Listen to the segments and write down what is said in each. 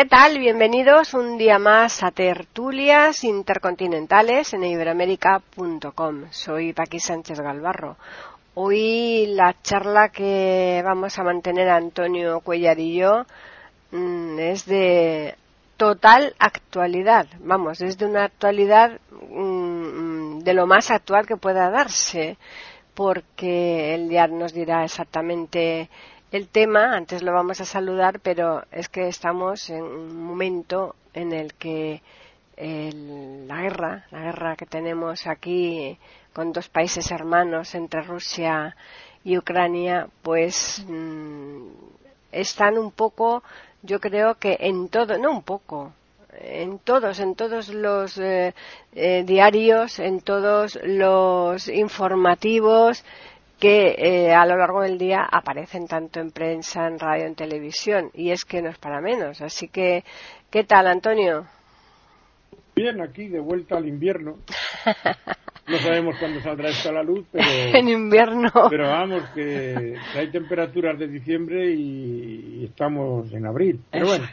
¿Qué tal? Bienvenidos un día más a Tertulias Intercontinentales en iberoamérica.com. Soy Paqui Sánchez Galvarro. Hoy la charla que vamos a mantener Antonio Cuellar y yo mm, es de total actualidad. Vamos, es de una actualidad mm, de lo más actual que pueda darse, porque él ya nos dirá exactamente el tema, antes lo vamos a saludar, pero es que estamos en un momento en el que la guerra, la guerra que tenemos aquí con dos países hermanos entre Rusia y Ucrania, pues mm, están un poco, yo creo que en todo, no un poco, en todos, en todos los eh, eh, diarios, en todos los informativos, que eh, a lo largo del día aparecen tanto en prensa, en radio, en televisión, y es que no es para menos. Así que, ¿qué tal, Antonio? Bien, aquí de vuelta al invierno. No sabemos cuándo saldrá esto a la luz, pero. en invierno. Pero vamos, que, hay temperaturas de diciembre y, estamos en abril. Pero bueno.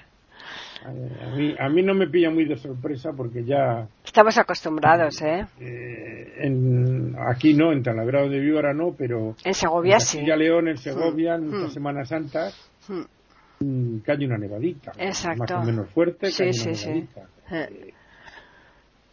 A mí, a mí no me pilla muy de sorpresa porque ya... Estamos acostumbrados, ¿eh? eh en, aquí no, en Talagrado de Víbora no, pero... En Segovia en sí. León, en Segovia, en muchas mm. Semanas Santas, mm. mm. cae una nevadita. Exacto. Más o menos fuerte, sí, sí, Sí. Eh,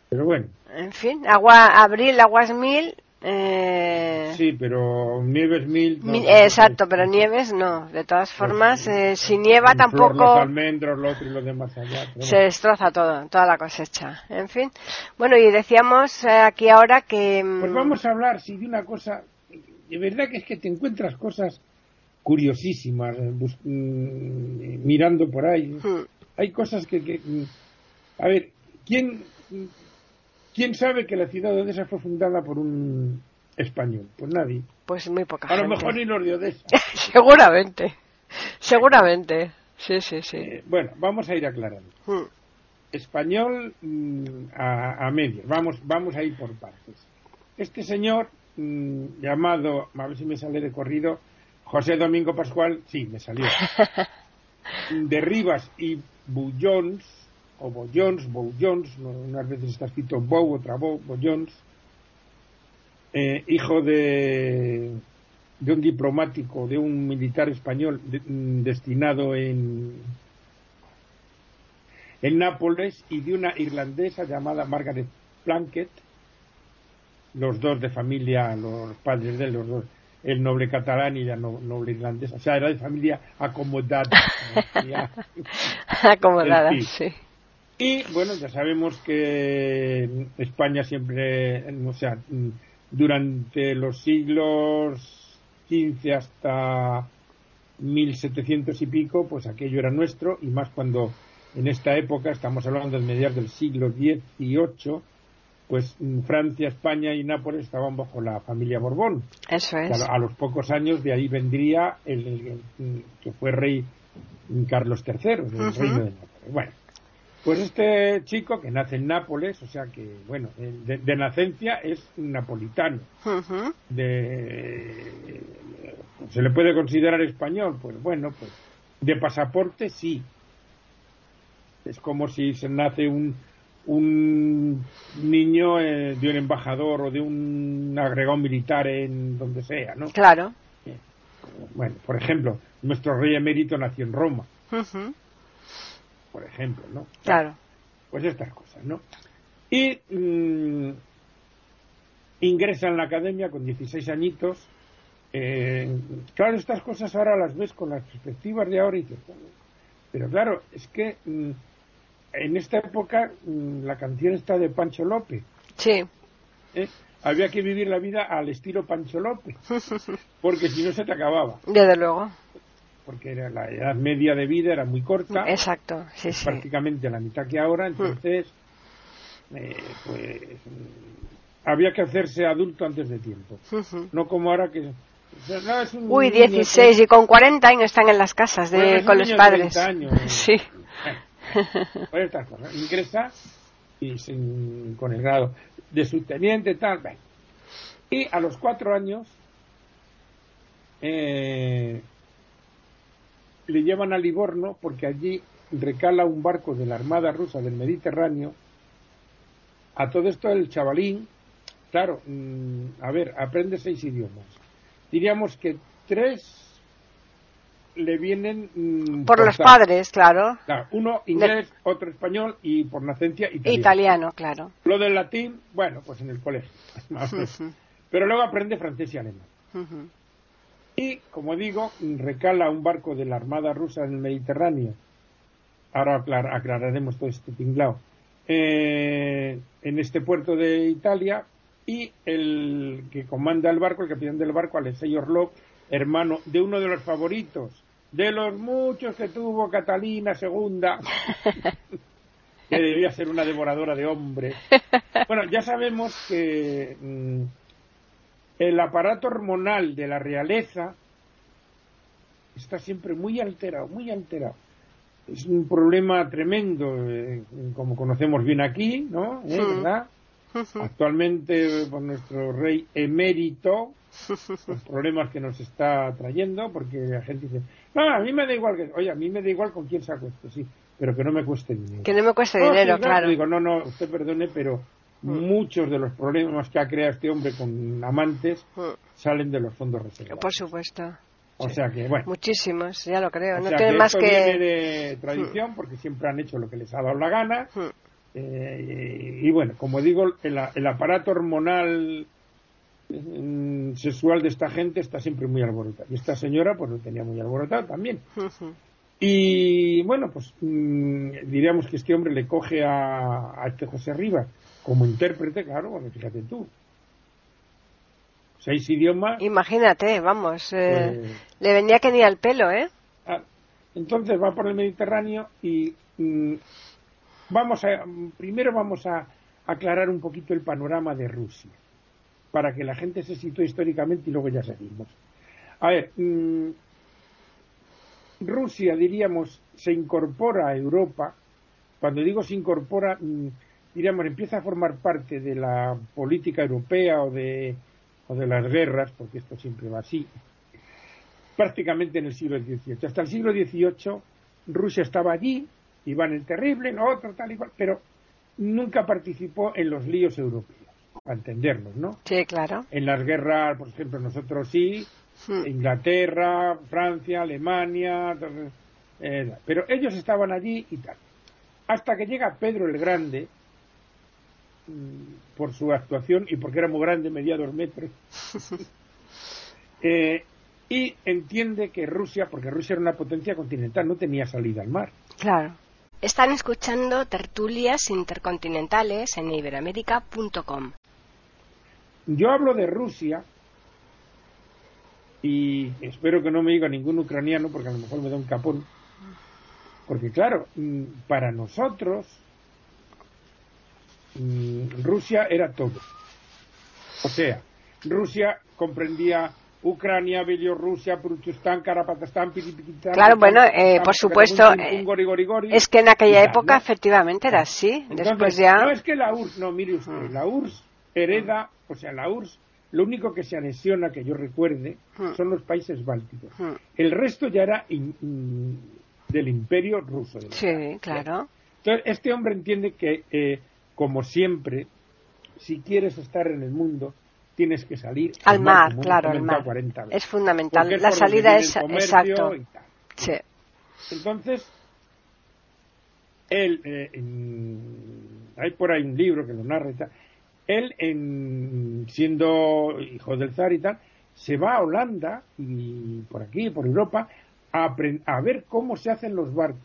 pero bueno. En fin, agua, abril, aguas mil, eh... Sí, pero nieves mil. exacto, pero nieves no. De todas pues, formas, eh, si nieva tampoco. Los almendros, lo otro y lo demás allá. Se destroza todo, toda la cosecha. En fin. Bueno, y decíamos eh, aquí ahora que. Mm, pues vamos a hablar, sí, de una cosa. De verdad que es que te encuentras cosas curiosísimas eh, mm, mirando por ahí. Hmm. Hay cosas que, que. Mm, a ver, ¿quién ¿Quién sabe que la ciudad de Odessa fue fundada por un español? Pues nadie. Pues muy poca A lo mejor ni los de Odessa. Seguramente. Seguramente. Sí, sí, sí. Eh, bueno, vamos a ir aclarando. Hmm. Español mm, a, a medias. Vamos, vamos a ir por partes. Este señor, mm, llamado, a ver si me sale de corrido, José Domingo Pascual, sí, me salió. de Rivas y Bullons, o Bollons, Bollons, unas veces está escrito Bow, otra Bow, Bollons, eh, hijo de, de un diplomático, de un militar español mm, destinado en, en Nápoles y de una irlandesa llamada Margaret Plunkett, los dos de familia, los padres de los dos, el noble catalán y la noble irlandesa, o sea, era de familia acomodada. acomodada, sí. Y bueno, ya sabemos que España siempre, o sea, durante los siglos XV hasta 1700 y pico, pues aquello era nuestro, y más cuando en esta época, estamos hablando del mediados del siglo XVIII, pues Francia, España y Nápoles estaban bajo la familia Borbón. Eso es. A, los pocos años de ahí vendría el, que fue rey Carlos III, el reino de Nápoles. Bueno, pues este chico que nace en Nápoles, o sea que, bueno, de, nacencia es napolitano. de, ¿Se le puede considerar español? Pues bueno, pues de pasaporte sí. Es como si se nace un, un niño eh, de un embajador o de un agregado militar en donde sea, ¿no? Claro. Bueno, por ejemplo, nuestro rey emérito nació en Roma por ejemplo, ¿no? Claro. Pues estas cosas, ¿no? Y mm, ingresa en la academia con 16 añitos. Eh, claro, estas cosas ahora las ves con las perspectivas de ahora y dices, pero claro, es que mm, en esta época mm, la canción está de Pancho López. Sí. ¿Eh? Había que vivir la vida al estilo Pancho López, porque si no se te acababa. Desde luego porque era la edad media de vida era muy corta. Exacto, sí, Prácticamente la mitad que ahora, entonces eh, pues había que hacerse adulto antes de tiempo. No como ahora que... Uy, 16 y con 40 años están en las casas de, con los padres. Años, sí. Por estas cosas. Ingresa y con el grado de subteniente tal. Y a los cuatro años eh, le llevan a Livorno porque allí recala un barco de la Armada rusa del Mediterráneo. A todo esto el chavalín, claro, mm, a ver, aprende seis idiomas. Diríamos que tres le vienen mm, por, los padres, claro. Uno inglés, otro español y por nacencia italiano. Italiano, claro. Lo del latín, bueno, pues en el colegio. Pero luego aprende francés y alemán. Y, como digo, recala un barco de la Armada rusa en el Mediterráneo ahora aclararemos todo este tinglao, eh, en este puerto de Italia y el que comanda el barco, el capitán del barco, Alexei Orlov, hermano de uno de los favoritos, de los muchos que tuvo Catalina II, que debía ser una devoradora de hombres. Bueno, ya sabemos que mm, el aparato hormonal de la realeza está siempre muy alterado, muy alterado es un problema tremendo, eh, como conocemos bien aquí, ¿no? ¿Eh? ¿Verdad? Actualmente por nuestro rey emérito, los problemas que nos está trayendo, porque la gente dice, no, a mí me da igual que, oye, a mí me da igual con quién se acueste, sí, pero que no me cueste dinero. Que no me cueste dinero, claro. Digo, no, no, usted perdone, pero muchos de los problemas que ha creado este hombre con amantes salen de los fondos reservados. Por supuesto. O sea que, bueno. Muchísimos, ya lo creo. no tiene más que. Viene de tradición porque siempre han hecho lo que les ha dado la gana. Eh, y, bueno, como digo, el, aparato hormonal mm, sexual de esta gente está siempre muy alborotado. Y esta señora, pues lo tenía muy alborotado también. Y bueno, pues mm, diríamos que este hombre le coge a, a este José Rivas como intérprete, claro, bueno, fíjate tú, seis idiomas. Imagínate, vamos, eh, pues, le venía que ni al pelo, ¿eh? Ah, entonces va por el Mediterráneo y mm, vamos a, primero vamos a aclarar un poquito el panorama de Rusia, para que la gente se sitúe históricamente y luego ya seguimos. A ver, mm, Rusia, diríamos, se incorpora a Europa, cuando digo se incorpora, mm, diríamos, empieza a formar parte de la política europea o de o de las guerras, porque esto siempre va así, prácticamente en el siglo XVIII. Hasta el siglo XVIII Rusia estaba allí, en el terrible, en otro, tal y cual, pero nunca participó en los líos europeos, para entendernos, ¿no? Sí, claro. En las guerras, por ejemplo, nosotros sí, hmm. Inglaterra, Francia, Alemania, eh, pero ellos estaban allí y tal. Hasta que llega Pedro el Grande, por su actuación y porque era muy grande, medía dos metros. Eh, y entiende que Rusia, porque Rusia era una potencia continental, no tenía salida al mar. Claro. Están escuchando tertulias intercontinentales en iberamérica.com. Yo hablo de Rusia y espero que no me diga ningún ucraniano porque a lo mejor me da un capón. Porque claro, mm, para nosotros Mm, Rusia era todo. O sea, Rusia comprendía Ucrania, Bielorrusia, Pruchustán, Karapatastán, Claro, bueno, eh, por supuesto, eh, es que en aquella época efectivamente era así. Después ya... No es que la URSS, no, mire usted, mm. la URSS hereda, o sea, la URSS, lo único que se anexiona, que yo recuerde, mm. son los países bálticos. El resto ya era del imperio ruso. sí, claro. Entonces, este hombre entiende que eh, como siempre, si quieres estar en el mundo, tienes que salir al, mar, claro, al mar. Es fundamental. la salida es exacto. Sí. Entonces, él, eh, hay por ahí un libro que lo narra y tal, él, en, siendo hijo del zar y tal, se va a Holanda y por aquí, por Europa, a, a ver cómo se hacen los barcos.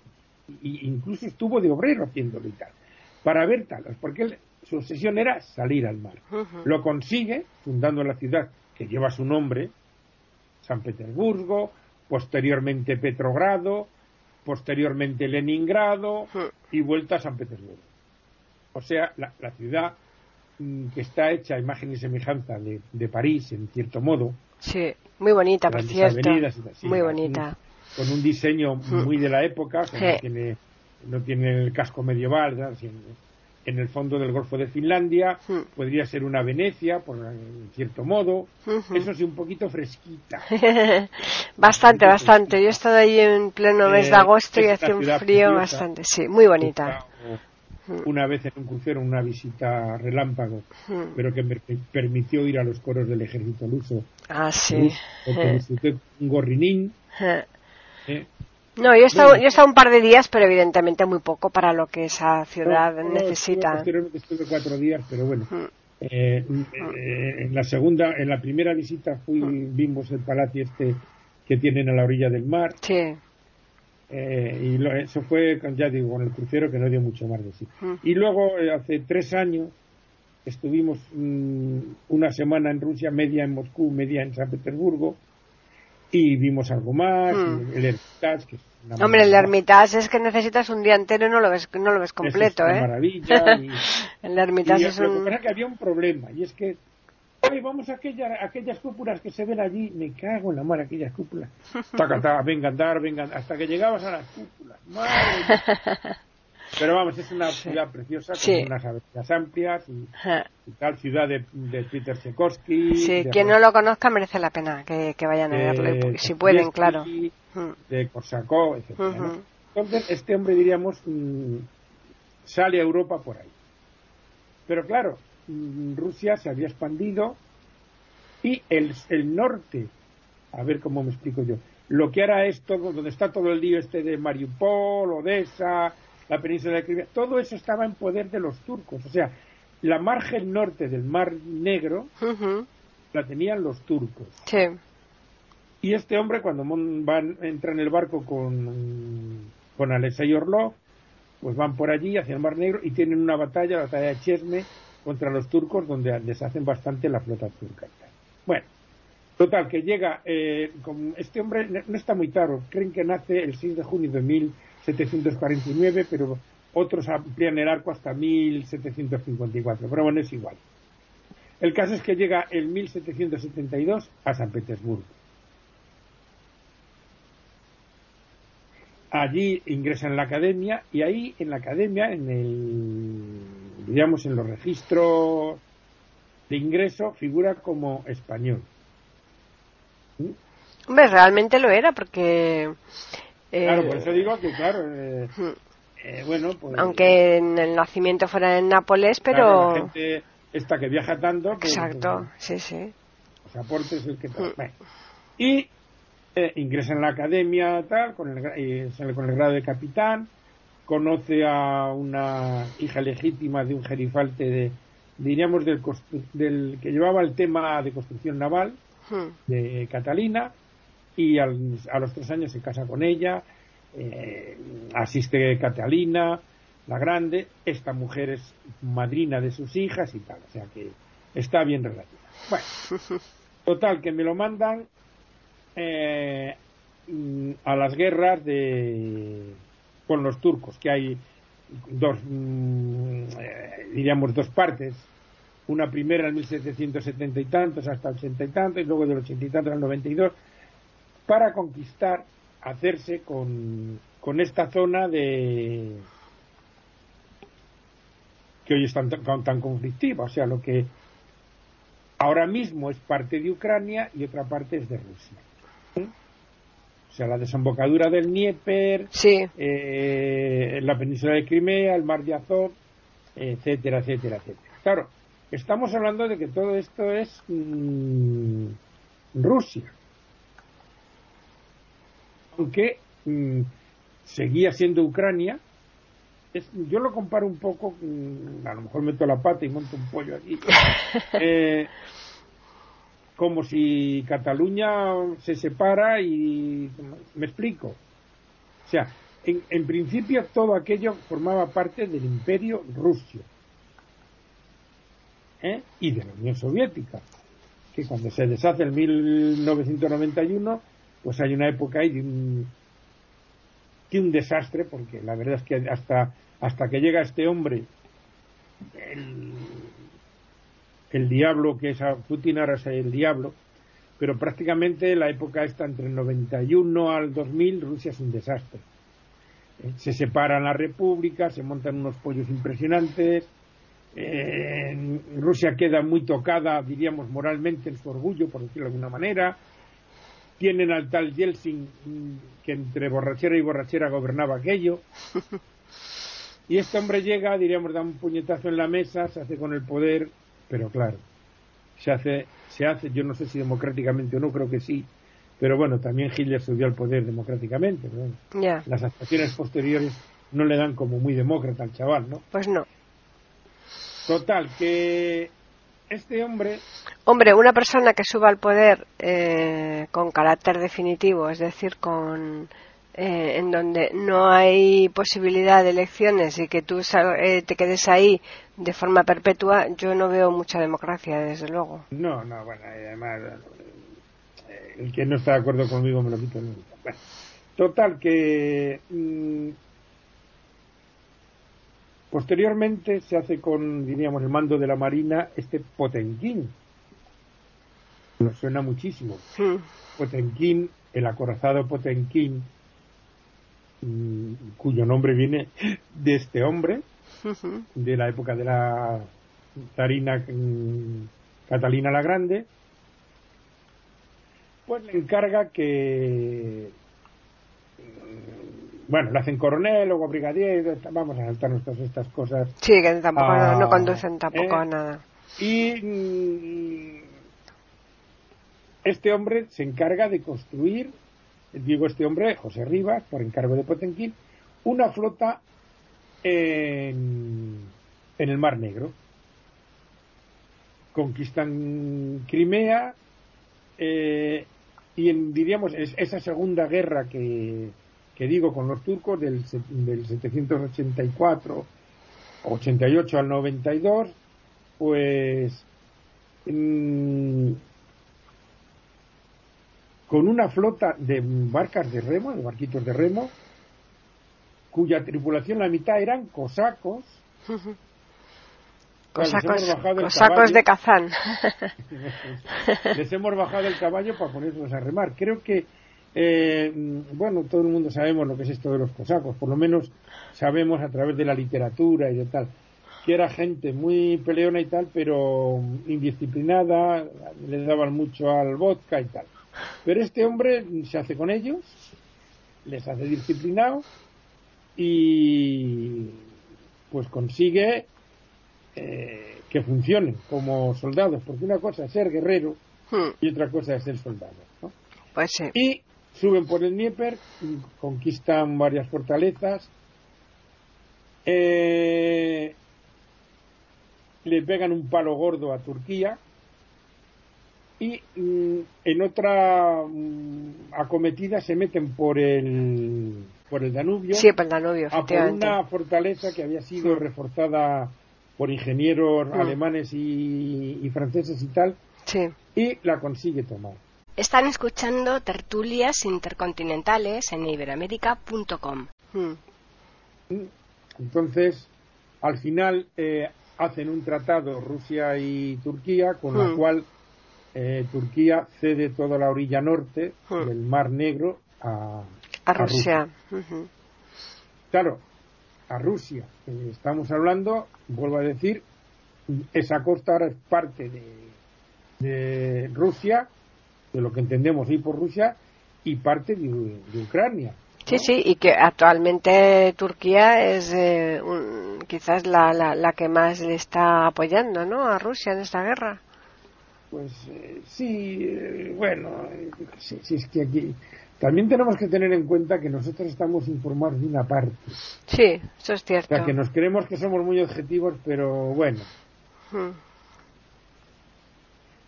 Y incluso estuvo de obrero haciéndolo y tal para ver talas, porque su obsesión era salir al mar. Lo consigue fundando la ciudad que lleva su nombre, San Petersburgo, posteriormente Petrogrado, posteriormente Leningrado y vuelta a San Petersburgo. O sea, la, ciudad mm, que está hecha a imagen y semejanza de, París, en cierto modo. Sí, muy bonita, por cierto. muy bonita. con un diseño muy de la época, que no, tiene, no tiene el casco medieval, en el fondo del Golfo de Finlandia, hmm. podría ser una Venecia, por en cierto modo, eso sí, un poquito fresquita. bastante, bastante. Yo he estado ahí en pleno mes de eh, agosto y hace un frío bastante, sí, muy bonita. Hmm. Una vez en un crucero, una visita relámpago, hmm. pero que me permitió ir a los coros del ejército luso. Ah, sí. Porque un gorrinín. No, yo he, estado, yo he estado un par de días, pero evidentemente muy poco para lo que esa ciudad necesita. Posteriormente estuve cuatro días, pero bueno. Eh, eh, en la segunda, en la primera visita fui, vimos el palacio este que tienen a la orilla del mar. Sí. Eh, y eso fue, ya digo, con el crucero que no dio mucho más de sí. Y luego, hace tres años, estuvimos mm, una semana en Rusia, media en Moscú, media en San Petersburgo, y vimos algo más, el Hermitage, que Hombre, el Hermitage es que necesitas un día entero y no lo ves, no lo ves completo, es ¿eh? maravilla. el Hermitage es un... Que pasa que había un problema, y es que Oye, vamos a, aquella, aquellas cúpulas que se ven allí, me cago en la mar, aquellas cúpulas. Taca, venga a andar, venga, hasta que llegabas a las cúpulas. Madre Pero vamos, es una ciudad preciosa, con unas avenidas amplias y, tal, ciudad de, Peter Sekorsky. Sí, quien no lo conozca merece la pena que, vayan a verlo, si pueden, claro. De Korsakov, etc. Entonces, este hombre, diríamos, mm, sale a Europa por ahí. Pero claro, mm, Rusia se había expandido y el, el norte, a ver cómo me explico yo, lo que ahora es todo, donde está todo el lío este de Mariupol, Odessa, la península de Crimea, todo eso estaba en poder de los turcos. O sea, la margen norte del Mar Negro la tenían los turcos. Sí. Y este hombre, cuando van, entra en el barco con, con Alexei Orlov, pues van por allí hacia el Mar Negro y tienen una batalla, la batalla de Chesme, contra los turcos, donde deshacen bastante la flota turca. Bueno, total, que llega, eh, con este hombre no está muy claro, creen que nace el 6 de junio de 749, pero otros amplían el arco hasta 1754. Pero bueno, es igual. El caso es que llega en 1772 a San Petersburgo. Allí ingresa en la academia y ahí en la academia, en el, digamos, en los registros de ingreso, figura como español. Hombre, realmente lo era porque claro, por eso digo que, claro, eh, eh, bueno, pues, Aunque en el nacimiento fuera en Nápoles, pero... la gente esta que viaja tanto... Exacto, sí, sí. Los aportes el que... Hmm. Y eh, ingresa en la academia, tal, con el, sale con el grado de capitán, conoce a una hija legítima de un gerifalte de, diríamos, del, del que llevaba el tema de construcción naval, hmm. de Catalina, y a los tres años se casa con ella, eh, asiste Catalina, la grande, esta mujer es madrina de sus hijas y tal, o sea que está bien relativa. Bueno, total, que me lo mandan eh, a las guerras de con los turcos, que hay dos, mm, eh, diríamos, dos partes. Una primera en 1770 y tantos hasta 80 y tantos, y luego del 80 y tantos al 92, para conquistar, hacerse con, con esta zona de que hoy es tan, tan, conflictiva, o sea, lo que ahora mismo es parte de Ucrania y otra parte es de Rusia. O sea, la desembocadura del Dnieper, sí. eh, la península de Crimea, el mar de Azov, etcétera, etcétera, etcétera. Claro, estamos hablando de que todo esto es mm, Rusia aunque mm, seguía siendo Ucrania, yo lo comparo un poco, a lo mejor meto la pata y monto un pollo aquí, eh, como si Cataluña se separa y me explico. O sea, en, principio todo aquello formaba parte del imperio ruso ¿eh? y de la Unión Soviética, que cuando se deshace en 1991 pues hay una época de un, un desastre, porque la verdad es que hasta, hasta que llega este hombre el, el diablo que es a Putin ahora es el diablo, pero prácticamente la época está entre el 91 al 2000, Rusia es un desastre. Eh, se separan las repúblicas, se montan unos pollos impresionantes, eh, Rusia queda muy tocada, diríamos, moralmente en su orgullo, por decirlo de alguna manera. Tienen al tal Yeltsin mm, que entre borrachera y borrachera gobernaba aquello. Y este hombre llega, diríamos, da un puñetazo en la mesa, se hace con el poder, pero claro, se hace, se hace, yo no sé si democráticamente o no, creo que sí, pero bueno, también Hitler subió al poder democráticamente. Las actuaciones posteriores no le dan como muy demócrata al chaval, ¿no? Pues no. Total, que este hombre. Hombre, una persona que suba al poder eh, con carácter definitivo, es decir, con. Eh, en donde no hay posibilidad de elecciones y que tú eh, te quedes ahí de forma perpetua, yo no veo mucha democracia, desde luego. No, no, bueno, además, el que no está de acuerdo conmigo me lo quito nunca. Bueno, total, que. Mm, Posteriormente se hace con, diríamos, el mando de la Marina este Potenquín. Nos suena muchísimo. Potenquín, el acorazado Potenquín, mm, cuyo nombre viene de este hombre, de la época de la zarina mm, Catalina la Grande, pues le encarga que bueno, lo hacen coronel, luego brigadier, vamos a saltarnos todas estas cosas. Sí, que tampoco no, conducen tampoco a ¿eh? nada. Y mm, este hombre se encarga de construir, digo este hombre, José Rivas, por encargo de Potenquín, una flota en, en el Mar Negro. Conquistan Crimea eh, y en, diríamos, esa segunda guerra que que digo con los turcos del, del 784 88 al 92 pues mm, con una flota de barcas de remo, de barquitos de remo, cuya tripulación la mitad eran cosacos. Cosacos, de Kazán. les hemos bajado el caballo para ponernos a remar. Creo que eh, bueno, todo el mundo sabemos lo que es esto de los cosacos, por lo menos sabemos a través de la literatura y de tal, que era gente muy peleona y tal, pero indisciplinada, les daban mucho al vodka y tal. Pero este hombre se hace con ellos, les hace disciplinados y pues consigue eh, que funcionen como soldados, porque una cosa es ser guerrero hmm. y otra cosa es ser soldado. ¿no? Pues sí. Y suben por el Dnieper, conquistan varias fortalezas, eh, le pegan un palo gordo a Turquía y mm, en otra mm, acometida se meten por el por el Danubio, sí, por el Danubio a por una fortaleza que había sido reforzada por ingenieros mm. alemanes y, y, franceses y tal sí. y la consigue tomar están escuchando tertulias intercontinentales en iberamérica.com. Hmm. Entonces, al final eh, hacen un tratado Rusia y Turquía, con la hmm. cual eh, Turquía cede toda la orilla norte hmm. del Mar Negro a, Rusia. Claro, a Rusia. estamos hablando, vuelvo a decir, esa costa ahora es parte de Rusia de lo que entendemos ir por Rusia y parte de, Ucrania. Sí, sí, y que actualmente Turquía es eh, quizás la, la, que más le está apoyando ¿no? a Rusia en esta guerra. Pues eh, sí, eh, bueno, sí, sí, es que aquí también tenemos que tener en cuenta que nosotros estamos informados de una parte. Sí, eso es cierto. O sea, que nos creemos que somos muy objetivos, pero bueno. Hmm.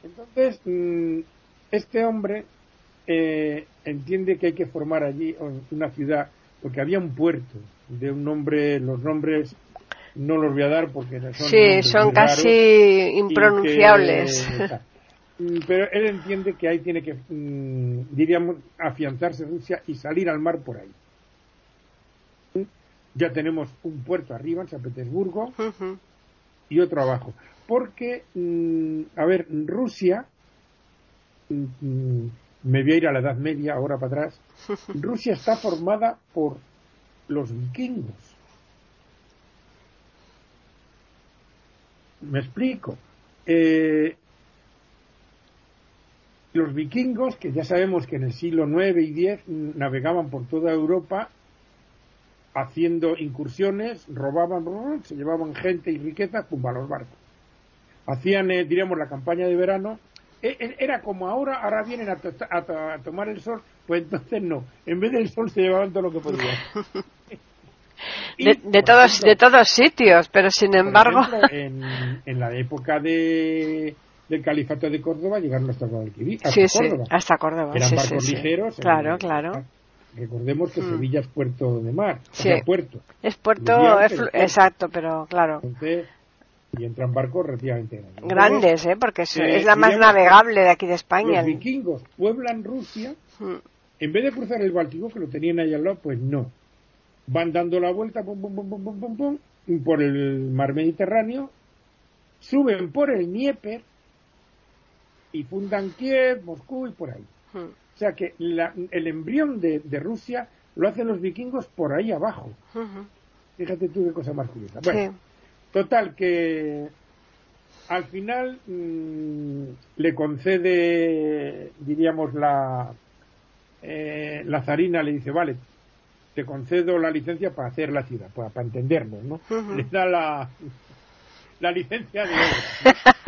Entonces, mm, este hombre eh, entiende que hay que formar allí una ciudad, porque había un puerto de un nombre, los nombres no los voy a dar porque son, sí, son casi impronunciables. Mm, pero él entiende que ahí tiene que, mm, diríamos, afianzarse Rusia y salir al mar por ahí. Ya tenemos un puerto arriba en San Petersburgo. y otro abajo. Porque, mm, a ver, Rusia, me voy a ir a la Edad Media, ahora para atrás, Rusia está formada por los vikingos. Me explico. Eh, los vikingos, que ya sabemos que en el siglo IX y X navegaban por toda Europa haciendo incursiones, robaban, se llevaban gente y riqueza, pum, a los barcos. Hacían, eh, diríamos, la campaña de verano. E, e, era como ahora, ahora vienen a, tomar el sol, pues entonces no. En vez del sol se llevaban todo lo que podían. de, todos, de todos sitios, pero sin embargo. en, en la época de del califato de Córdoba llegaron hasta Guadalquivir, hasta sí, Córdoba. Sí, hasta Córdoba. Eran sí, barcos ligeros. Claro, claro. Recordemos que mm. Sevilla es puerto de mar, sí. puerto. Es puerto, es, exacto, pero claro. Entonces, y entran barcos relativamente grandes. Grandes, ¿eh? Porque es, eh, es la más navegable de aquí de España. Los vikingos pueblan Rusia, mm. en vez de cruzar el Báltico, que lo tenían ahí al lado, pues no. Van dando la vuelta, pum, pum, pum, pum, pum, pum, por el mar Mediterráneo, suben por el Dnieper, y fundan Kiev, Moscú y por ahí. Hmm. O sea que el embrión de, Rusia lo hacen los vikingos por ahí abajo. Fíjate tú qué cosa más curiosa. Bueno, total que al final mm, le concede, diríamos, la, eh, la zarina le dice, vale, te concedo la licencia para hacer la ciudad, para, para entendernos, ¿no? Le da la, la licencia de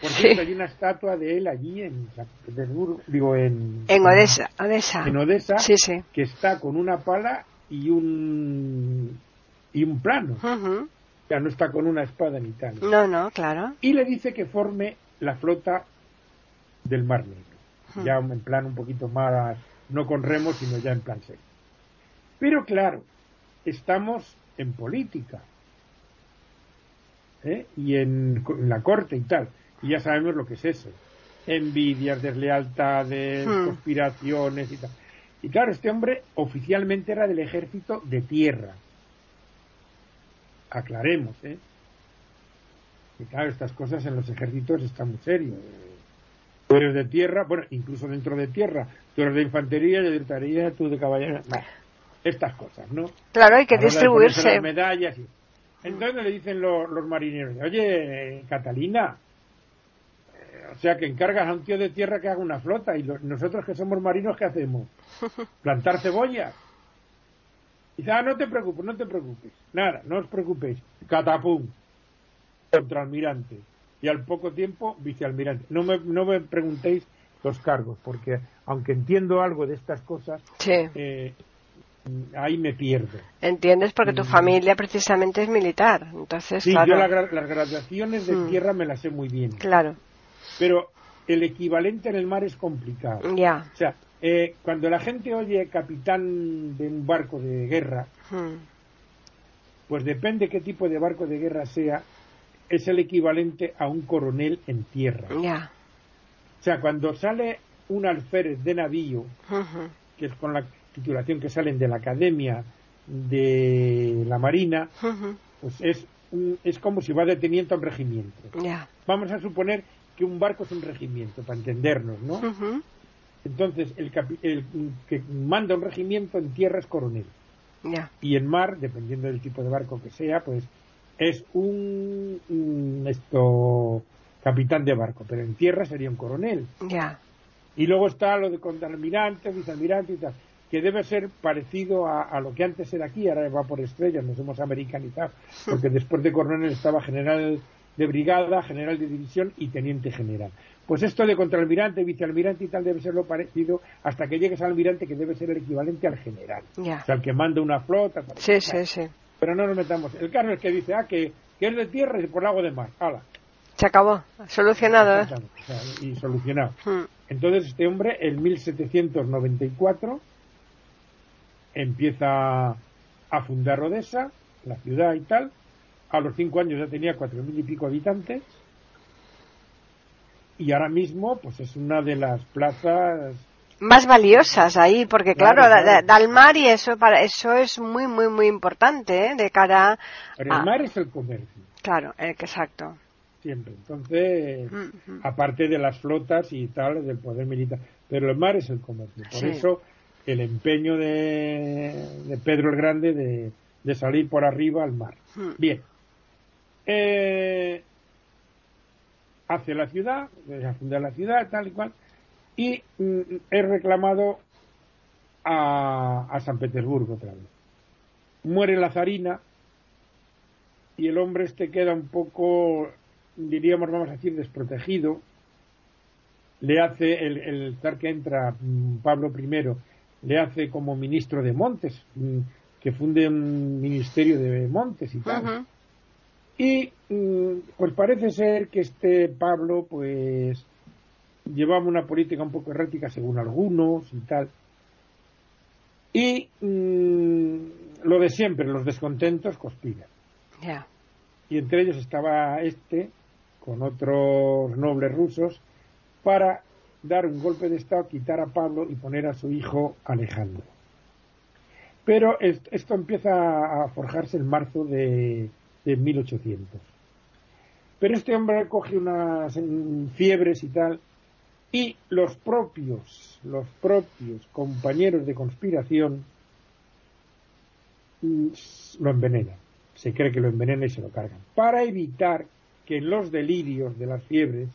Por cierto, hay una estatua de él allí en San Petersburgo, digo en... En Odessa, Odessa. En Odessa, sí, sí. que está con una pala y un y un plano. Sea, no está con una espada ni tal. No, no, claro. Y le dice que forme la flota del Mar Negro. Ya en plan un poquito más, no con remos, sino ya en plan serio. Pero claro, estamos en política. ¿eh? Y en la corte y tal. Y ya sabemos lo que es eso. Envidias, deslealtades, hmm. conspiraciones y tal. Y claro, este hombre oficialmente era del ejército de tierra. Aclaremos, ¿eh? Y claro, estas cosas en los ejércitos están muy serios. Tú eres de tierra, bueno, incluso dentro de tierra, tú eres de infantería, de artillería, tú de caballería. estas cosas, ¿no? Claro, hay que distribuirse. medallas Entonces le dicen los, los marineros, oye, Catalina, o sea, que encargas a un tío de tierra que haga una flota y nosotros que somos marinos, ¿qué hacemos? ¿Plantar cebollas? Ah, no te preocupes, no te preocupes. Nada, no os preocupéis. Catapum. Contraalmirante. Y al poco tiempo, vicealmirante. No me, no me preguntéis los cargos, porque aunque entiendo algo de estas cosas, eh, ahí me pierdo. ¿Entiendes? Porque tu mm. familia precisamente es militar. Entonces, sí, yo las graduaciones de mm. tierra me las sé muy bien. Claro. Pero el equivalente en el mar es complicado. Ya. O sea, eh, cuando la gente oye capitán de un barco de guerra, hmm. pues depende qué tipo de barco de guerra sea, es el equivalente a un coronel en tierra. Ya. O sea, cuando sale un alférez de navío, que es con la titulación que salen de la academia de la marina, pues es, es como si va deteniendo a un regimiento. Vamos a suponer que un barco es un regimiento, para entendernos, ¿no? Entonces, el, que manda un regimiento en tierra es coronel. Y en mar, dependiendo del tipo de barco que sea, pues es un, esto capitán de barco, pero en tierra sería un coronel. Y luego está lo de contraalmirante, vicealmirante y tal, que debe ser parecido a, a, lo que antes era aquí, ahora va por estrellas, nos hemos americanizado, porque después de coronel estaba general de brigada, general de división y teniente general. Pues esto de contraalmirante, vicealmirante y tal debe ser lo parecido hasta que llegues al almirante que debe ser el equivalente al general. O sea, el que manda una flota. sí, sí, sí. Pero no nos metamos. El caso es que dice, ah, que, es de tierra y por lago de mar. ¡Hala! Se acabó. Solucionado, ¿eh? y solucionado. Hmm. Entonces este hombre, en 1794, empieza a fundar Odessa, la ciudad y tal, a los cinco años ya tenía cuatro mil y pico habitantes y ahora mismo pues es una de las plazas más valiosas ahí porque claro, claro, mar y eso para eso es muy muy muy importante ¿eh? de cara Pero el mar es el comercio Claro, exacto. Siempre. Entonces, aparte de las flotas y tal, del poder militar. Pero el mar es el comercio. Por eso, el empeño de, Pedro el Grande de, salir por arriba al mar. Bien. Eh, hace la ciudad, funda la ciudad, tal y cual, y mm, es reclamado a, a San Petersburgo otra vez. Muere la zarina y el hombre este queda un poco, diríamos, vamos a decir, desprotegido. Le hace el, el zar que entra, mm, Pablo I, le hace como ministro de Montes, mm, que funde un ministerio de Montes y tal. Y pues parece ser que este Pablo, pues, llevaba una política un poco errática según algunos y tal. Y lo de siempre, los descontentos conspiran. Y entre ellos estaba este, con otros nobles rusos, para dar un golpe de Estado, quitar a Pablo y poner a su hijo Alejandro. Pero esto empieza a forjarse en marzo de, de 1800. Pero este hombre coge unas fiebres y tal, y los propios, los propios compañeros de conspiración mm, lo envenenan. Se cree que lo envenena y se lo cargan. Para evitar que en los delirios de las fiebres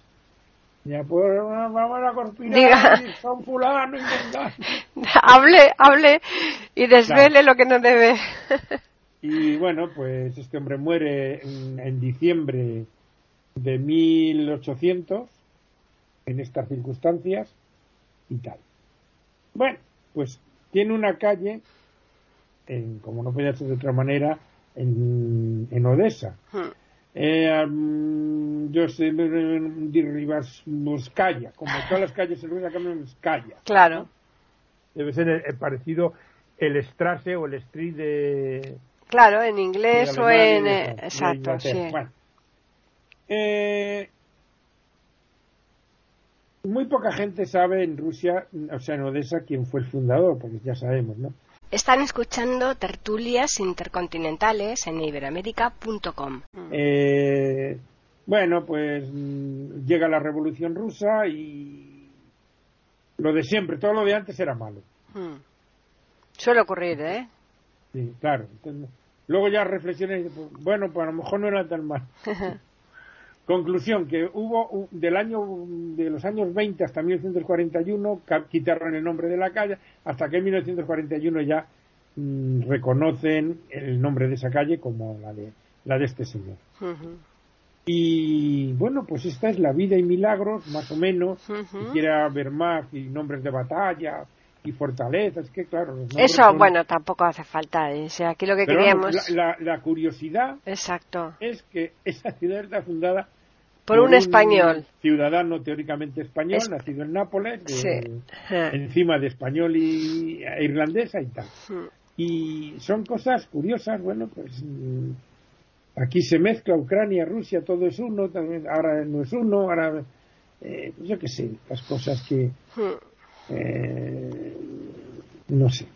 ya pues vamos a conspirar son fulano hable hable y desvele lo que no debe y bueno pues este hombre muere en, diciembre de 1800 en estas circunstancias y tal bueno pues tiene una calle en, como no puede ser de otra manera en, en Odessa. Hmm. Eh, yo sé, Rivas Muskaya, como todas las calles en Rusia cambian Muskaya. Claro. Debe ser el, parecido el Strasse o el Street de. Claro, en inglés o en. Eh, exacto, sí. Eh, muy poca gente sabe en Rusia, o sea, en Odessa, quién fue el fundador, porque ya sabemos, ¿no? Están escuchando tertulias intercontinentales en iberamérica.com. Eh, bueno, pues mm, llega la revolución rusa y lo de siempre, todo lo de antes era malo. Hmm. Suele ocurrir, ¿eh? Sí, claro. luego ya reflexiones, pues, bueno, pues a lo mejor no era tan mal. Conclusión, que hubo del año de los años 20 hasta 1941 quitaron el nombre de la calle, hasta que en 1941 ya mm, reconocen el nombre de esa calle como la de la de este señor. Y bueno, pues esta es la vida y milagros, más o menos. Si quiera ver más y nombres de batalla y fortalezas, que claro. Eso, bueno, tampoco hace falta. ¿eh? aquí lo que queríamos. la, la, curiosidad Exacto. es que esa ciudad está fundada por, un, español. Ciudadano teóricamente español, nacido en Nápoles, encima de español y e irlandesa y tal. Y son cosas curiosas, bueno, pues mm, aquí se mezcla Ucrania, Rusia, todo es uno, también, ahora no es uno, ahora, eh, pues yo qué sé, las cosas que, eh, no sé.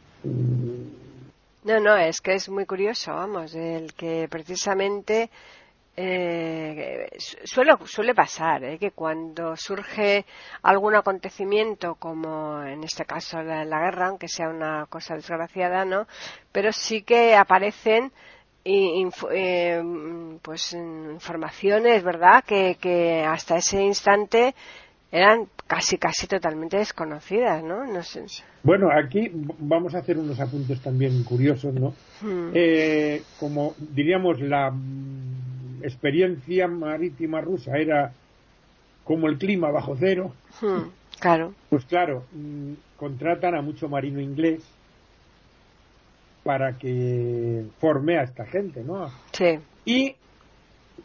No, no, es que es muy curioso, vamos, el que precisamente eh, suele, suele pasar ¿eh? que cuando surge algún acontecimiento como en este caso la, guerra aunque sea una cosa desgraciada no pero sí que aparecen eh, pues informaciones verdad que, que hasta ese instante eran casi casi totalmente desconocidas no, no sé. bueno aquí vamos a hacer unos apuntes también curiosos no hmm. eh, como diríamos la experiencia marítima rusa era como el clima bajo cero, hmm, claro. pues claro, mm, contratan a mucho marino inglés para que forme a esta gente, ¿no? Sí. Y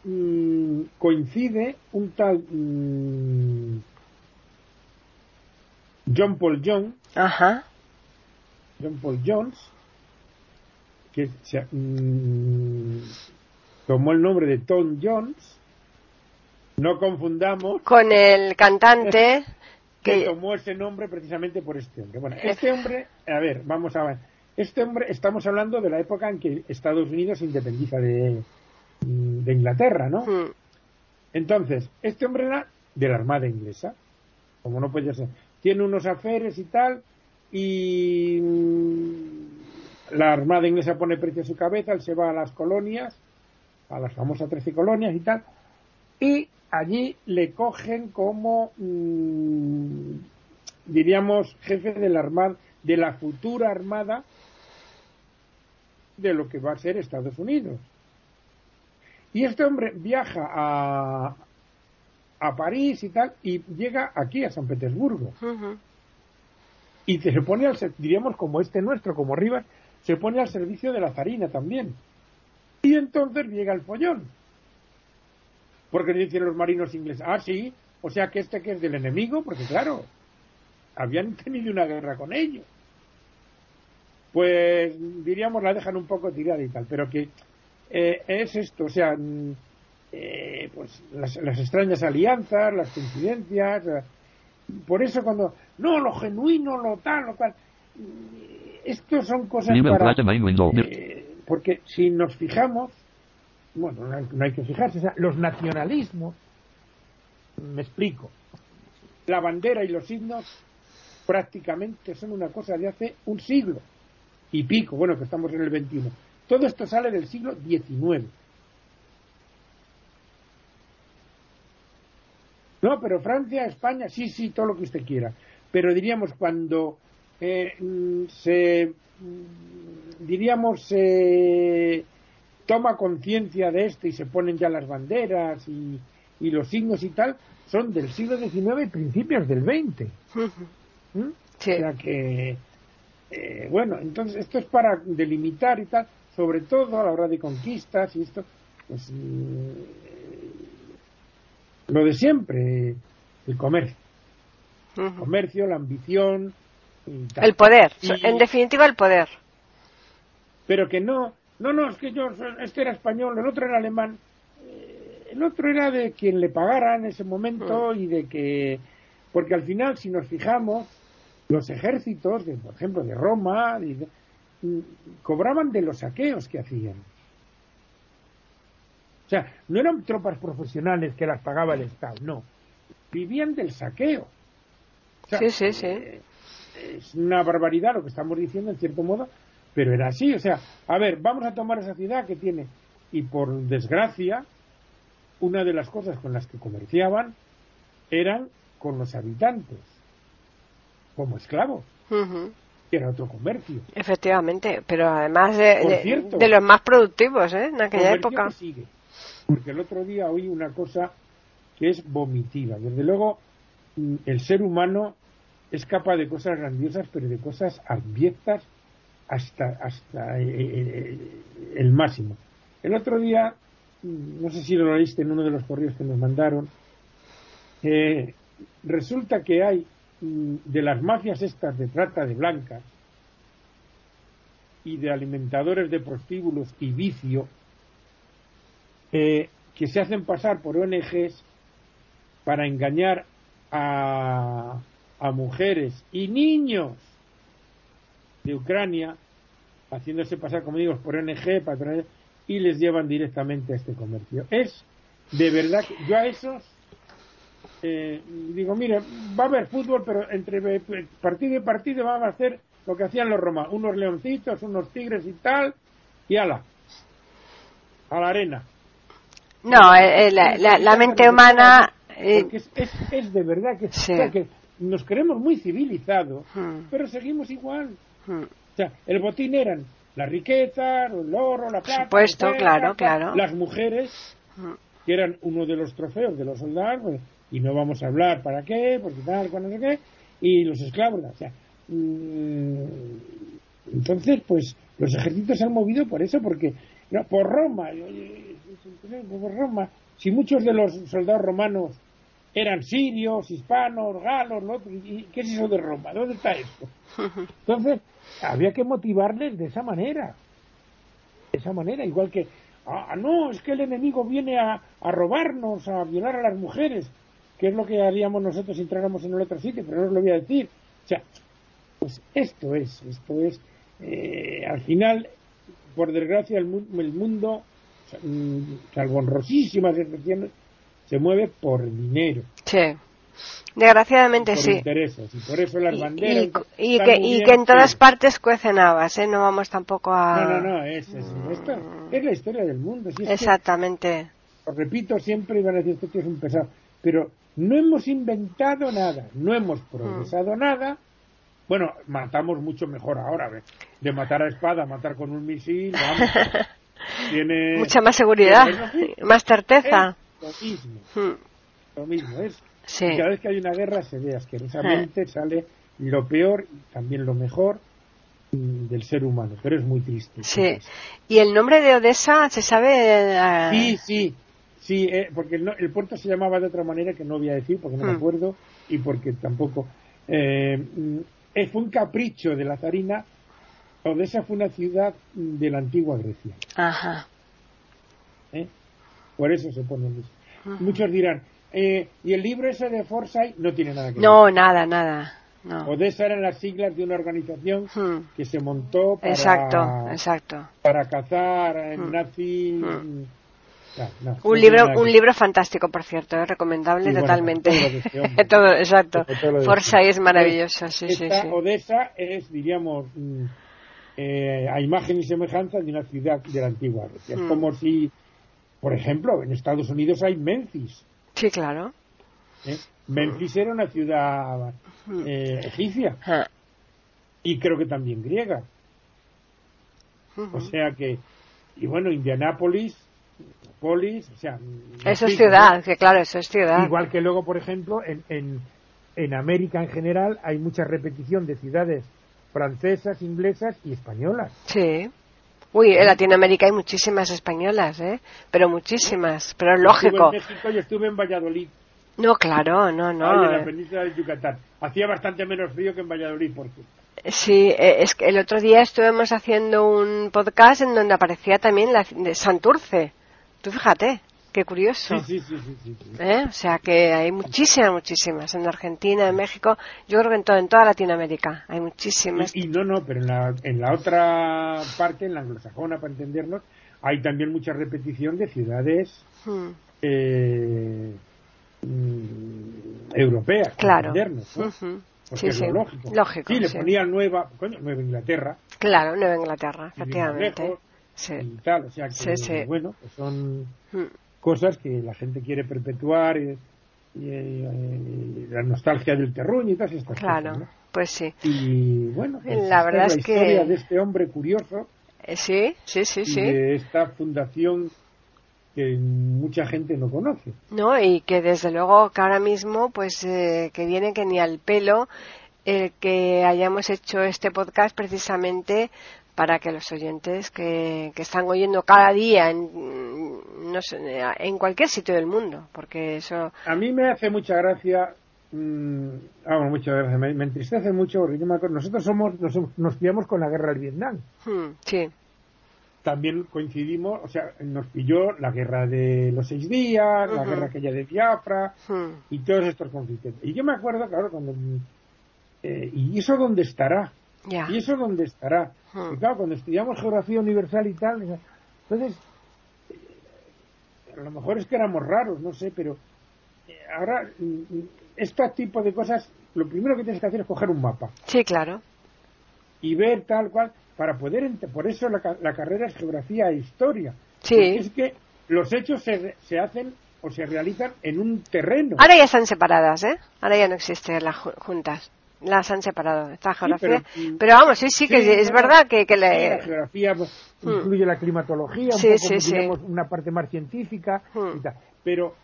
mm, coincide un tal mm, John Paul Jones, Ajá. John Paul Jones, que se, tomó el nombre de Tom Jones. No confundamos. Con el cantante. que, tomó ese nombre precisamente por este hombre. Bueno, este hombre, a ver, vamos a ver. Este hombre, estamos hablando de la época en que Estados Unidos se independiza de, mm, de Inglaterra, ¿no? Hmm. Entonces, este hombre era de la Armada inglesa, como no puede ser. Tiene unos aferes y tal, y mm, la Armada inglesa pone precio a su cabeza, él se va a las colonias, a las famosas 13 colonias y tal, y allí le cogen como, mm, diríamos, jefe de la Armada, de la futura Armada de lo que va a ser Estados Unidos. Y este hombre viaja a, a París y tal, y llega aquí a San Petersburgo. Y se pone al, diríamos como este nuestro, como Rivas, se pone al servicio de la zarina también. Y entonces llega el follón. Porque dicen los marinos ingleses, ah, sí, o sea que este que es del enemigo, porque claro, habían tenido una guerra con ellos pues diríamos la dejan un poco tirada y tal, pero que eh, es esto, o sea, mm, eh, pues las, extrañas alianzas, las coincidencias, eh, por eso cuando, no, lo genuino, lo tal, lo cual, esto son cosas para, porque si nos fijamos, bueno, no hay, que fijarse, o sea, los nacionalismos, me explico, la bandera y los himnos prácticamente son una cosa de hace un siglo y pico, bueno, que estamos en el 21. Todo esto sale del siglo XIX. No, pero Francia, España, sí, sí, todo lo que usted quiera. Pero diríamos cuando eh, mm, se, mm, diríamos, se toma conciencia de esto y se ponen ya las banderas y, y, los signos y tal, son del siglo XIX y principios del XX. ¿Mm? O sea que eh, bueno, entonces esto es para delimitar y tal, sobre todo a la hora de conquistas y esto, pues lo de siempre, el comercio. El comercio, la ambición. El poder, en definitiva el poder. Pero que no, no, no, es que yo, este era español, el otro era alemán, eh, el otro era de quien le pagara en ese momento y de que, porque al final, si nos fijamos, los ejércitos, de, por ejemplo, de Roma, mm, cobraban de los saqueos que hacían. O sea, no eran tropas profesionales que las pagaba el Estado, no. Vivían del saqueo. sí, sí, sí. Eh, es una barbaridad lo que estamos diciendo, en cierto modo, pero era así. O sea, a ver, vamos a tomar esa ciudad que tiene, y por desgracia, una de las cosas con las que comerciaban eran con los habitantes como esclavos. Era otro comercio. Efectivamente, pero además de, de, los más productivos ¿eh? en aquella época. sigue. Porque el otro día oí una cosa que es vomitiva. Desde luego, mm, el ser humano es capaz de cosas grandiosas, pero de cosas abyectas hasta, hasta eh, eh, el máximo. El otro día, mm, no sé si lo leíste en uno de los correos que nos mandaron, resulta que hay Mm, de las mafias estas de trata de blancas y de alimentadores de prostíbulos y vicio que se hacen pasar por ONGs para engañar a, a mujeres y niños de Ucrania, haciéndose pasar, como digo, por ONG para y les llevan directamente a este comercio. Es de verdad que yo a esos eh, digo, mire, va a haber fútbol, pero entre partido y partido van a hacer lo que hacían los romanos, unos leoncitos, unos tigres y tal, y ala, a la arena. No, eh, eh, la, mente humana... Es, es, de verdad que, que nos queremos muy civilizados, hmm. pero seguimos igual. Hmm. O sea, el botín eran la riqueza, el oro, la plata, Supuesto, claro, claro. las mujeres, hmm. que eran uno de los trofeos de los soldados, pues, y no vamos a hablar para qué, porque tal, cuando no qué, y los esclavos, o sea, mm, entonces, pues los ejércitos se han movido por eso, porque no, por Roma, por Roma, si muchos de los soldados romanos eran sirios, hispanos, galos, ¿no? ¿qué es eso de Roma? ¿Dónde está esto? Entonces, había que motivarles de esa manera, de esa manera, igual que, ah, no, es que el enemigo viene a, a robarnos, a violar a las mujeres, ¿Qué es lo que haríamos nosotros si entráramos en el otro sitio? Pero no os lo voy a decir. O sea, pues esto es, esto es, eh, al final, por desgracia, el, mundo mm, salvo honrosísimas excepciones, se mueve por dinero. Sí. Desgraciadamente por sí. intereses. Y por eso las Y, banderas. y- que, y que en todas sí. partes cuecen habas, ¿eh? No vamos tampoco a... No, no, no, es, es, esto es la historia del mundo. Si es que, Exactamente. os repito, siempre iban a decir tío es un pesado. Pero no hemos inventado nada, no hemos progresado Mm. nada. Bueno, matamos mucho mejor ahora, ¿ves? de matar a espada, matar con un misil, vamos. Tiene Mucha más seguridad, más certeza. es lo mismo, Mm, lo mismo es. Sí. Cada vez que hay una guerra se ve asquerosamente, sale lo peor y también lo mejor del ser humano, pero es muy triste. Sí. ¿Y el nombre de Odessa se sabe? eh, Sí, sí, sí, eh, porque el puerto se llamaba de otra manera que no voy a decir porque no me Hmm. acuerdo y porque tampoco. eh, mm, eh, fue un capricho de la zarina. Odessa fue una ciudad de la antigua Grecia. Ajá. ¿eh? Por eso se pone Odessa. Muchos dirán, eh, y el libro ese de Forsyth no tiene nada que ver. No, nada, nada. No. Odessa eran las siglas de una organización Hmm. que se montó para, Exacto, exacto. para cazar en Hmm. nazi. Hmm. No, no, no Un libro, un libro fantástico, por cierto, es recomendable Sí, bueno, totalmente. todo lo de este. Todo, exacto. Todo de Forsyth este. es maravilloso, sí, sí, Esta sí. Odessa es, diríamos, mm, eh, a imagen y semejanza de una ciudad de la antigua Grecia. Es Hmm. como si, por ejemplo, en Estados Unidos hay Memphis. Sí, claro. ¿eh? Memphis era una ciudad Hmm. eh, egipcia y creo que también griega. O sea que, y bueno, Indianápolis, Polis, o sea. Eso es ciudad, que claro, eso es ciudad. Igual que luego, por ejemplo, en, en, en América en general hay mucha repetición de ciudades francesas, inglesas y españolas. Sí. Uy, en Latinoamérica hay muchísimas españolas, ¿eh? Pero muchísimas, pero es lógico. Estuve en México y estuve en Valladolid, No, claro, no, no. ahí en la eh. península de Yucatán. Hacía bastante menos frío que en Valladolid, porque Sí, eh, es que el otro día estuvimos haciendo un podcast en donde aparecía también la de Santurce. Tú fíjate, qué curioso. sí, sí, sí. ¿Eh? O sea que hay muchísimas, muchísimas. En Argentina, en México, yo creo que en, todo, en toda Latinoamérica hay muchísimas. Y, y no, no, pero en la, en la otra parte, en la anglosajona, para entendernos, hay también mucha repetición de ciudades Hmm, eh, mm, europeas, para Claro. entendernos, ¿no? ujú. Porque Sí, es sí. lógico. Lógico, Sí, le sí. ponían Nueva, coño, Nueva Inglaterra, Claro, Nueva Inglaterra, y efectivamente. lejos, Sí. y tal, o sea que, bueno, pues son Hmm. Cosas que la gente quiere perpetuar y, y, la nostalgia del terruño y todas estas Claro, cosas, ¿no? pues sí. Y bueno, pues La verdad es la que- historia de este hombre curioso Eh, Sí, sí, sí, sí. de esta fundación que mucha gente no conoce. No, y que desde luego que ahora mismo, pues eh, que viene que ni al pelo el que hayamos hecho este podcast precisamente para que los oyentes que, que están oyendo cada día en, no sé, en cualquier sitio del mundo, porque eso, A mí me hace mucha gracia, mm, vamos, mucha gracia, me, me entristece mucho porque yo me acuerdo, nosotros somos, nos, nos pillamos con la guerra del Vietnam. hmm, sí, También coincidimos, o sea, nos pilló la guerra de los seis días, la guerra aquella de Biafra hmm, y todos estos conflictos. Y yo me acuerdo, claro, cuando... eh, ¿Y eso dónde estará? ¿Y eso dónde estará? Hmm. Y claro, cuando estudiamos geografía universal y tal, entonces, a lo mejor es que éramos raros, no sé, pero eh, ahora, mm, este tipo de cosas, lo primero que tienes que hacer es coger un mapa sí, claro, y ver tal cual, para poder, por eso la, la carrera es geografía e historia. Sí. Porque es que los hechos se, se hacen o se realizan en un terreno. ahora ya están separadas, ¿eh? Ahora ya no existen las ju- juntas, las han separado, esta geografía, pero- pero, vamos, sí, sí, que Sí, es verdad que, que le... la geografía pues, Hmm. incluye la climatología, un poco, sí, sí. digamos, una parte más científica Hmm. y tal. Pero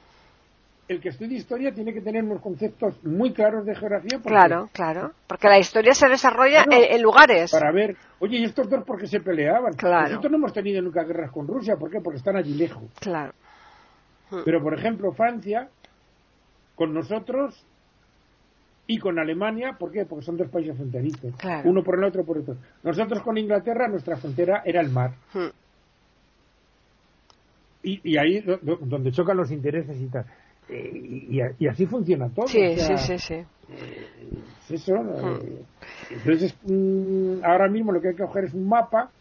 el que estudia historia tiene que tener unos conceptos muy claros de geografía porque- Claro, claro, porque la historia se desarrolla en, en lugares. para ver, oye, ¿y estos dos por qué se peleaban? Claro. Nosotros no hemos tenido nunca guerras con Rusia, ¿por qué? Porque están allí lejos. Claro. Pero, por ejemplo, Francia, con nosotros y con Alemania, ¿por qué? Porque son dos países fronterizos. Claro. Uno por el otro, por otro. Nosotros con Inglaterra, nuestra frontera era el mar. Hmm. Y, y ahí do- do- donde chocan los intereses y tal. Eh, y, y- y así funciona todo. Sí, o sea, sí, sí, sí. es eso. eh, entonces, mm, ahora mismo lo que hay que coger es un mapa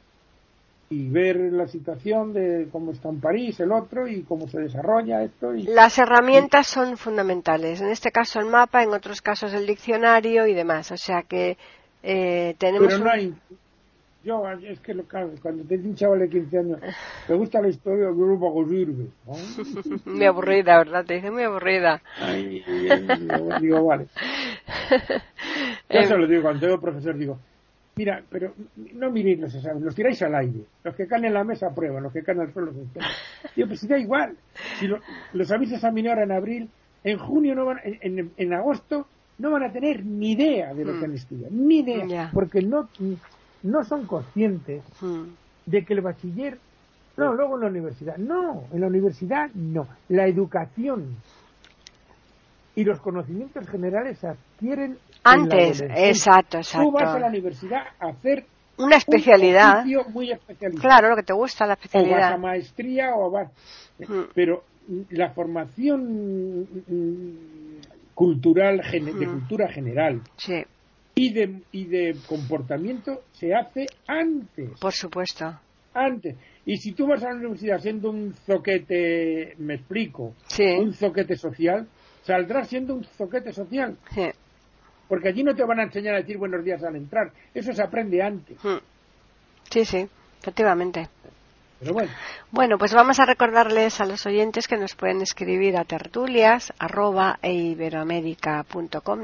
y ver la situación de cómo está en París, el otro, y cómo se desarrolla esto. Y, Las herramientas son fundamentales. En este caso el mapa, en otros casos el diccionario y demás. O sea que eh, tenemos. Pero no hay. Yo, es que lo, cuando te un chaval de 15 años, me gusta la historia del grupo que sirve. muy aburrida, ¿verdad? Te dice muy aburrida. Ay, digo, digo, vale. Yo se lo digo, cuando tengo profesor, digo, Mira, pero no miréis los exámenes, los tiráis al aire. Los que caen en la mesa aprueban, los que caen al suelo se Digo, pues si da igual. Si lo, los habéis examinado ahora en abril, en junio no van, en, en, agosto no van a tener ni idea de lo que han mm. estudiado, ni idea, porque no, no son conscientes mm. de que el bachiller, no, luego en la universidad, no, en la universidad no, la educación y los conocimientos generales se adquieren antes, exacto, exacto. Tú vas a la universidad a hacer una especialidad. Un muy especializado. Claro, lo que te gusta la especialidad. O vas a maestría o vas. Mm. Pero la formación mm, cultural, de mm. cultura general. Sí. Y de, y de comportamiento se hace antes. Por supuesto. Antes. Y si tú vas a la universidad siendo un zoquete, me explico, sí. un zoquete social, saldrás siendo un zoquete social. Sí. Porque allí no te van a enseñar a decir buenos días al entrar. Eso se aprende antes. Hmm. Sí, sí, efectivamente. Pero bueno. Bueno, pues vamos a recordarles a los oyentes que nos pueden escribir a tertulias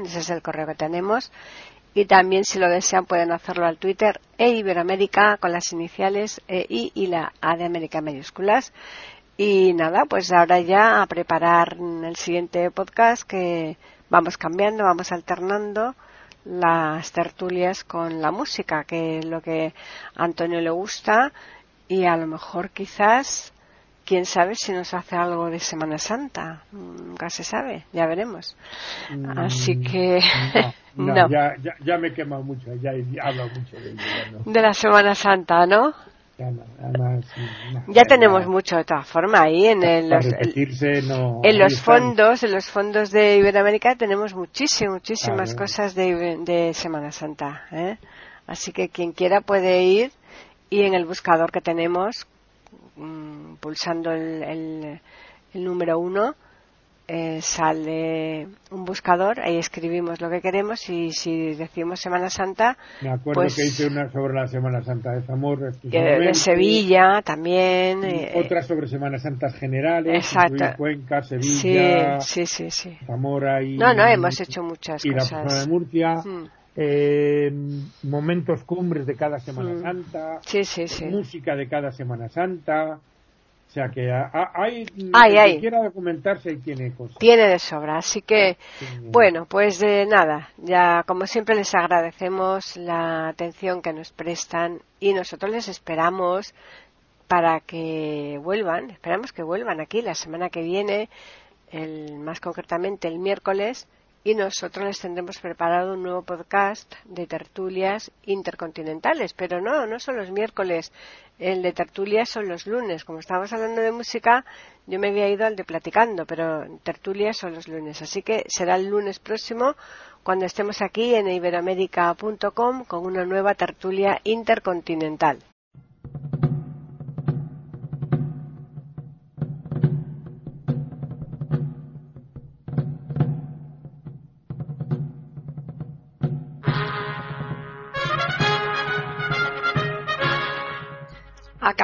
ese es el correo que tenemos, y también si lo desean pueden hacerlo al Twitter e Iberoamérica con las iniciales e I y la A de América mayúsculas. Y nada, pues ahora ya a preparar el siguiente podcast que vamos cambiando, vamos alternando las tertulias con la música, que es lo que a Antonio le gusta y a lo mejor quizás, quién sabe si nos hace algo de Semana Santa, nunca se sabe, ya veremos. Mm, Así que no, Ya, ya, me he quemado mucho, ya he hablado mucho de De la Semana Santa, ¿no? Ya, tenemos mucho de todas formas ahí en, los, en los fondos, en los fondos de Iberoamérica tenemos muchísimas, muchísimas cosas de, Semana Santa. ¿eh? Así que quien quiera puede ir y en el buscador que tenemos, mm, pulsando el, el número uno, eh, sale un buscador, ahí escribimos lo que queremos y si decimos Semana Santa. Me acuerdo pues que hice una sobre la Semana Santa de Zamora. De Sevilla también. Eh, otra sobre Semanas Santas generales. Exacto. Cuenca, Sevilla. Sí, sí, sí, Zamora y. No, no, hemos hecho muchas y cosas. Y la de Murcia. Mm. Eh, momentos cumbres de cada Semana mm. Santa. Sí, sí. Música de cada Semana Santa. O sea que hay, hay, quiera documentarse y tiene cosas. Tiene de sobra, así que bueno, pues de nada, ya como siempre les agradecemos la atención que nos prestan y nosotros les esperamos para que vuelvan, esperamos que vuelvan aquí la semana que viene, el, más concretamente el miércoles, y nosotros les tendremos preparado un nuevo podcast de tertulias intercontinentales, pero no, no son los miércoles, el de tertulias son los lunes. Como estábamos hablando de música, yo me había ido al de platicando, pero tertulias son los lunes. Así que será el lunes próximo cuando estemos aquí en iberoamérica.com con una nueva tertulia intercontinental.